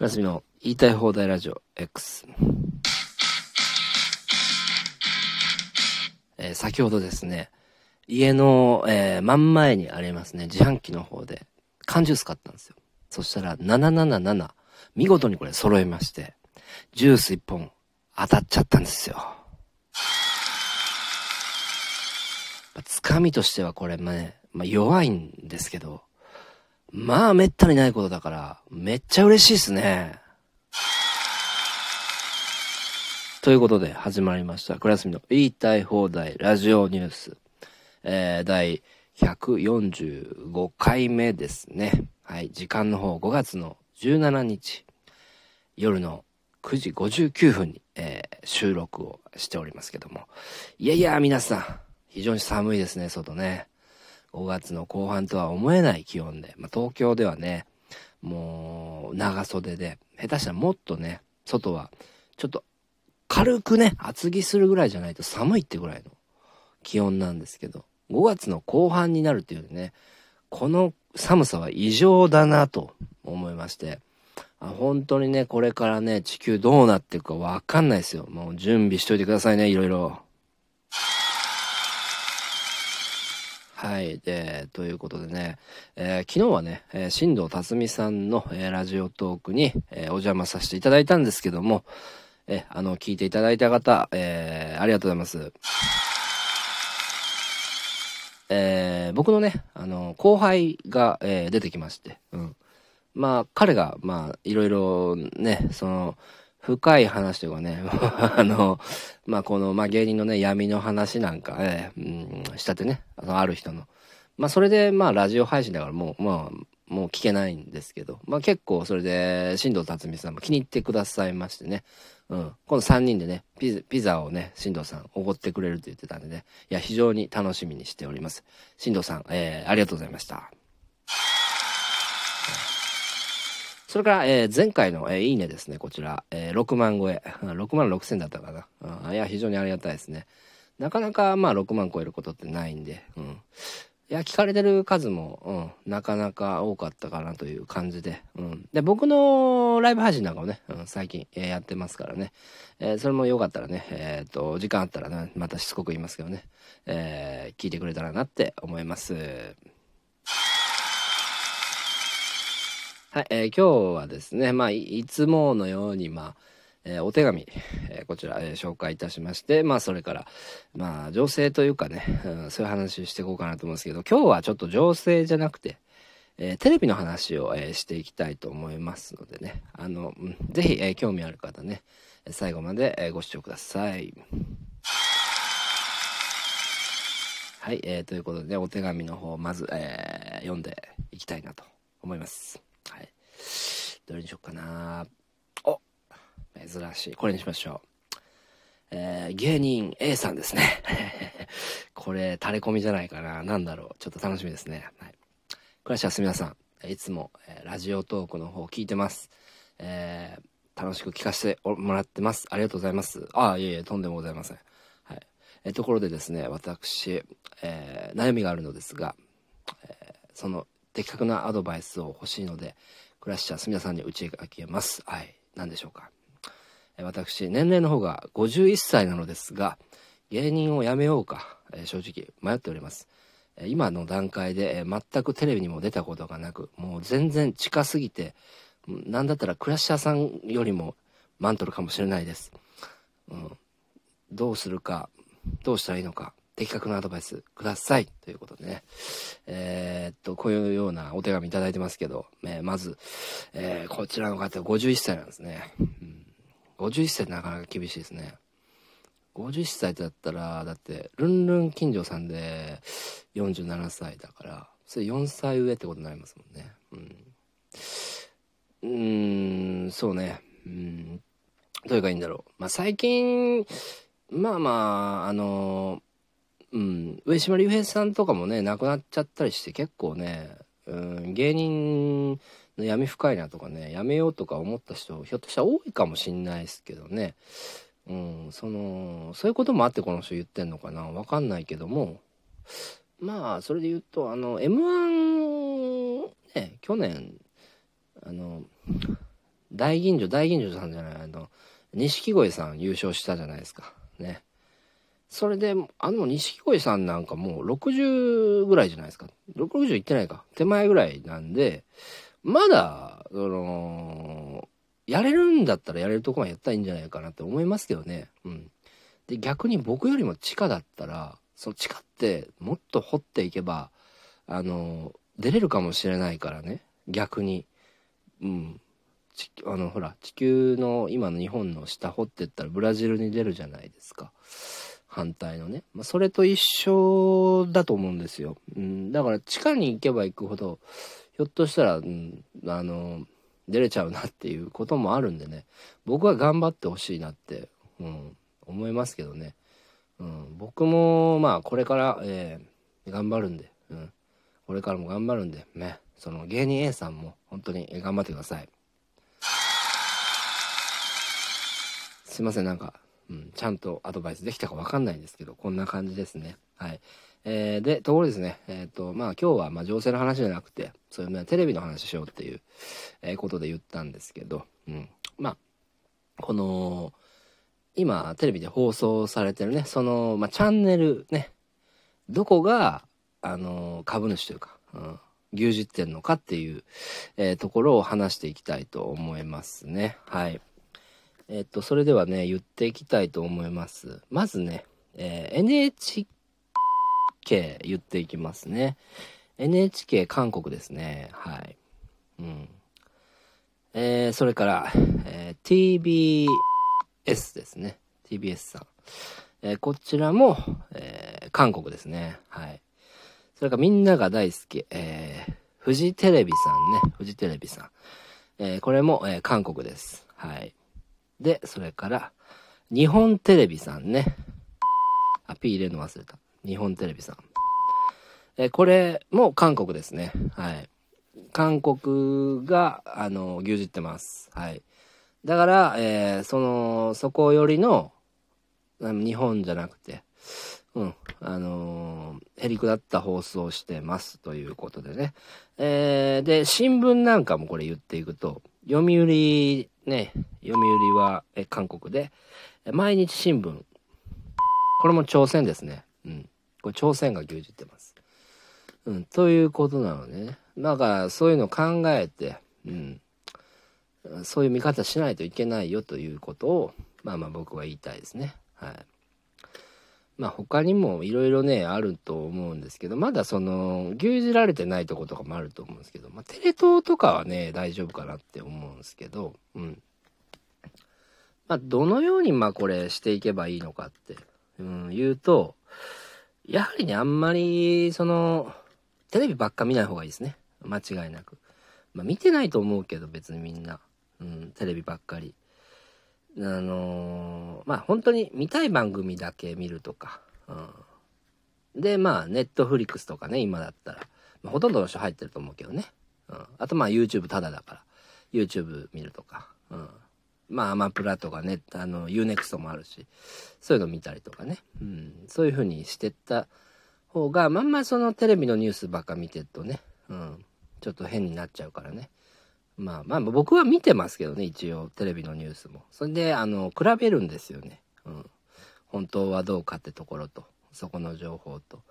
おやすみの言いたい放題ラジオ X。えー先ほどですね、家の、えー真ん前にありますね、自販機の方で缶ジュース買ったんですよ。そしたら777、見事にこれ揃えまして、ジュース1本当たっちゃったんですよ。まあつかみとしてはこれまあね、まあ、弱いんですけど、まあめったにないことだから、めっちゃ嬉しいっすね。ということで始まりました。クラスミの言いたい放題ラジオニュース。えー、第145回目ですね。はい、時間の方5月の17日、夜の9時59分に、えー収録をしておりますけども。いやいや、皆さん、非常に寒いですね、外ね。5月の後半とは思えない気温で、まあ、東京ではね、もう長袖で、下手したらもっとね、外はちょっと軽くね、厚着するぐらいじゃないと寒いってぐらいの気温なんですけど、5月の後半になるっていうね、この寒さは異常だなと思いまして、あ本当にね、これからね、地球どうなっていくかわかんないですよ。もう準備しといてくださいね、いろいろ。はい。で、ということでね、えー昨日はね、えー新藤辰巳さんの、えーラジオトークに、えーお邪魔させていただいたんですけども、えーあの、聞いていただいた方、えーありがとうございます。えー僕のね、あの、後輩が、えー出てきまして、うん。まあ、彼が、まあ、いろいろね、その、深い話とかね、あの、まあ、この、まあ、芸人のね、闇の話なんか、えーうん、したてね、あの、ある人の。まあ、それで、まあ、ラジオ配信だからもう、まあ、もう聞けないんですけど、まあ、結構、それで、新藤辰巳さんも気に入ってくださいましてね、うん。この3人でね、ピザピザをね、新藤さん、おごってくれるって言ってたんでね、いや、非常に楽しみにしております。新藤さん、えーありがとうございました。それから、えー前回の、えーいいねですね、こちら、えー6万超え、うん6万6千だったかな。うんいや、非常にありがたいですね。なかなか、まあ、6万超えることってないんで、うん。いや、聞かれてる数も、うん、なかなか多かったかなという感じで、うん。で、僕のライブ配信なんかもね、うん、最近、えーやってますからね。えーそれもよかったらね、えっ、と、時間あったらね、またしつこく言いますけどね、えー聞いてくれたらなって思います。はい、えー今日はですね、まあ、いつものように、まあ、えーお手紙、えーこちら、えー紹介いたしまして、まあ、それから、まあ、情勢というかね、うんそういう話していこうかなと思うんですけど、今日はちょっと情勢じゃなくて、えテレビの話を、えしていきたいと思いますのでね、あの、うんぜひ、え興味ある方ね、最後まで、えご視聴ください。はい、えーということでね、お手紙の方、まず、え読んでいきたいなと思います。はい。どれにしようかなお珍しい。これにしましょう。えー芸人 A さんですね。これ、垂れ込みじゃないかな。なんだろう。ちょっと楽しみですね。はい。倉石す皆さん。いつも、えーラジオトークの方聞いてます。えー楽しく聞かせてもらってます。ありがとうございます。ああ、いえいえ、とんでもございません。はい。えーところでですね、私、えー悩みがあるのですが、えーその的確なアドバイスを欲しいので、クラッシャーすみださんに打ち明けます。はい。何でしょうか。え私、年齢の方が51歳なのですが、芸人を辞めようか、えー正直迷っております。え今の段階で、えー全くテレビにも出たことがなく、もう全然近すぎて、なんだったらクラッシャーさんよりもマントルかもしれないです。うん。どうするか、どうしたらいいのか、的確なアドバイスください。ということでね。えーっと、こういうようなお手紙いただいてますけど、えーまず、えーこちらの方51歳なんですね。うん、51歳ってなかなか厳しいですね。51歳だったら、だって、ルンルン金城さんで47歳だから、それ4歳上ってことになりますもんね。うん。うーん、そうね。うん。どういうかいいんだろう。まあ、最近、まあまあ、あの、うん、上島竜兵さんとかもね、亡くなっちゃったりして結構ね、うん、芸人の闇深いなとかね、やめようとか思った人、ひょっとしたら多いかもしんないですけどね。うん、その、そういうこともあってこの人言ってんのかなわかんないけども、まあ、それで言うと、あの、M1、ね、去年、あの、大吟醸、大吟醸さんじゃない、あの、錦鯉さん優勝したじゃないですか。ね。それで、あの、錦鯉さんなんかもう60ぐらいじゃないですか。60いってないか。手前ぐらいなんで、まだ、その、やれるんだったらやれるとこまでやったらいいんじゃないかなって思いますけどね。うん。で、逆に僕よりも地下だったら、その地下ってもっと掘っていけば、あの、出れるかもしれないからね。逆に。うん。あの、ほら、地球の今の日本の下掘っていったらブラジルに出るじゃないですか。反対のね。まあ、それと一緒だと思うんですよ。うん、だから地下に行けば行くほど、ひょっとしたら、うん、あの、出れちゃうなっていうこともあるんでね。僕は頑張ってほしいなって、うん、思いますけどね。うん、僕も、まあ、これから、えー、頑張るんで、うん。これからも頑張るんで、ね。その芸人 A さんも本当に頑張ってください。すいません、なんか、うん、ちゃんとアドバイスできたかわかんないんですけど、こんな感じですね。はい。えー、で、ところですね、えっ、ー、と、まあ今日は、まあ情勢の話じゃなくて、そういう、ね、テレビの話しようっていう、え、ことで言ったんですけど、うん。まあ、この、今、テレビで放送されてるね、その、まあチャンネルね、どこが、あの、株主というか、うん、牛耳ってんのかっていう、えー、ところを話していきたいと思いますね。はい。えっと、それではね、言っていきたいと思います。まずね、えー、NHK 言っていきますね。NHK 韓国ですね。はい。うん。えー、それから、えー、TBS ですね。TBS さん。えー、こちらも、えー、韓国ですね。はい。それからみんなが大好き、えー、フジテレビさんね。フジテレビさん。えー、これも、えー、韓国です。はい。で、それから、日本テレビさんね。あ、P 入れるの忘れた。日本テレビさん。えこれも韓国ですね。はい。韓国が、あの、牛耳ってます。はい。だから、えー、その、そこよりの、日本じゃなくて、うん、あのー、へりくだった放送してますということでね。えー、で、新聞なんかもこれ言っていくと、読売ね、読売はえ韓国で、毎日新聞。これも朝鮮ですね。うん。これ朝鮮が牛耳ってます。うん。ということなのでね。だからそういうのを考えて、うん。そういう見方しないといけないよということを、まあまあ僕は言いたいですね。はい。まあ他にもいろいろね、あると思うんですけど、まだその、牛耳られてないとことかもあると思うんですけど、まあテレ東とかはね、大丈夫かなって思うんですけど、うん。まあどのようにまあこれしていけばいいのかって、うん、言うと、やはりね、あんまり、その、テレビばっか見ない方がいいですね。間違いなく。まあ見てないと思うけど別にみんな。うん、テレビばっかり。あのー、まあ本当に見たい番組だけ見るとか、うん、でまあネットフリックスとかね今だったら、まあ、ほとんどの人入ってると思うけどね、うん、あとまあ YouTube ただだから YouTube 見るとか、うん、まあアマプラとかねあの UNEXT もあるしそういうの見たりとかね、うん、そういう風にしてった方がまんまそのテレビのニュースばっか見てるとね、うん、ちょっと変になっちゃうからねまあまあ僕は見てますけどね、一応テレビのニュースも。それで、あの、比べるんですよね。うん。本当はどうかってところと、そこの情報と。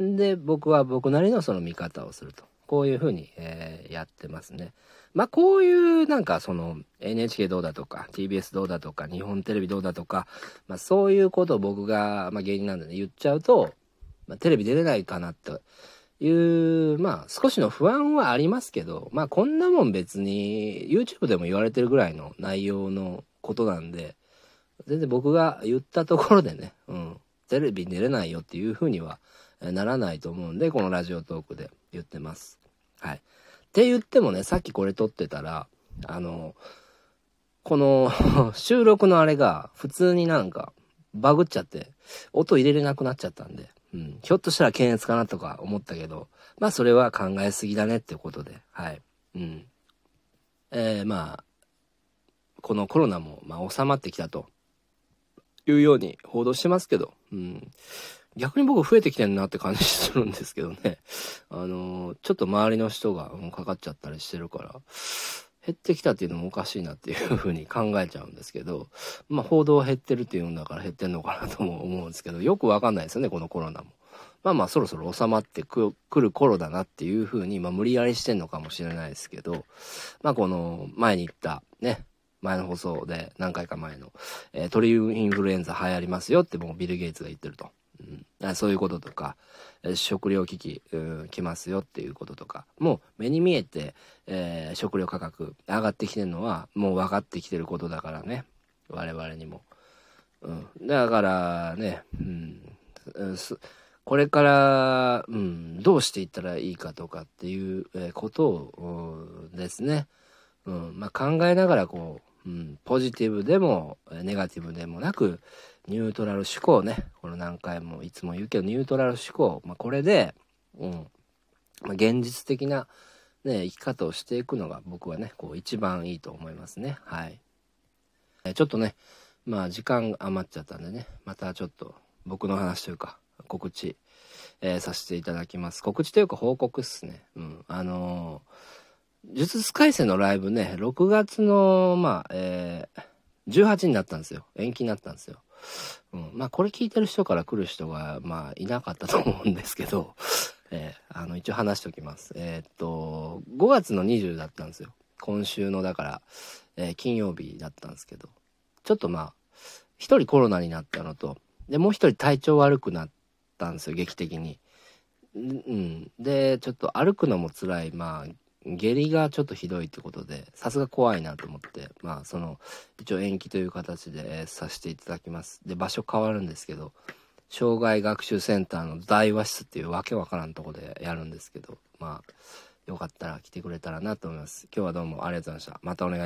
で、僕は僕なりのその見方をすると。こういうふうに、えー、やってますね。まあこういうなんかその NHK どうだとか TBS どうだとか日本テレビどうだとか、まあそういうことを僕が、まあ芸人なんでね言っちゃうと、まあ、テレビ出れないかなっていう、まあ少しの不安はありますけど、まあこんなもん別に YouTube でも言われてるぐらいの内容のことなんで、全然僕が言ったところでね、うん、テレビに出れないよっていうふうにはならないと思うんで、このラジオトークで言ってます。はい。って言ってもね、さっきこれ撮ってたら、あの、この 収録のあれが普通になんかバグっちゃって、音入れれなくなっちゃったんで、うん。ひょっとしたら検閲かなとか思ったけど、まあそれは考えすぎだねってことで、はい。うん。えー、まあ、このコロナも、まあ収まってきたというように報道してますけど、うん。逆に僕増えてきてんなって感じするんですけどね。あのー、ちょっと周りの人がかかっちゃったりしてるから、減ってきたっていうのもおかしいなっていうふうに考えちゃうんですけど、まあ報道減ってるっていうんだから減ってんのかなとも思うんですけど、よくわかんないですよね、このコロナも。まあまあそろそろ収まってくる頃だなっていうふうに、まあ無理やりしてんのかもしれないですけど、まあこの前に言ったね、前の放送で何回か前の、えー、鳥インフルエンザ流行りますよってもうビル・ゲイツが言ってると。うん、そういうこととか、食料危機、うん、来ますよっていうこととか、もう目に見えて、えー、食料価格上がってきてるのはもう分かってきてることだからね。我々にも。うん、だからね、うん、これから、うん、どうしていったらいいかとかっていうことをですね、うん。まあ、考えながらこう、うん、ポジティブでもネガティブでもなくニュートラル思考ね。この何回もいつも言うけどニュートラル思考、まあ、これで、うん。まあ、現実的な、ね、生き方をしていくのが僕はねこう一番いいと思いますね。はい。ちょっとねまあ時間余っちゃったんでねまたちょっと僕の話というか告知、えー、させていただきます。告知というか報告っすね。うん。あのー、呪術廻戦のライブね6月のまあえー、18になったんですよ。延期になったんですよ。うん、まあこれ聞いてる人から来る人がまあいなかったと思うんですけど、えー、あの一応話しておきます。えー、っと5月の20だったんですよ。今週のだから、えー、金曜日だったんですけどちょっとまあ一人コロナになったのとでもう一人体調悪くなったんですよ劇的に。うん、でちょっと歩くのも辛いまあ下痢がちょっとひどいってことでさすが怖いなと思ってまあその一応延期という形でさせていただきます。で場所変わるんですけど障害学習センターの大和室っていうわけわからんとこでやるんですけどまあよかったら来てくれたらなと思います。今日はどうもありがとうございました。またお願いします。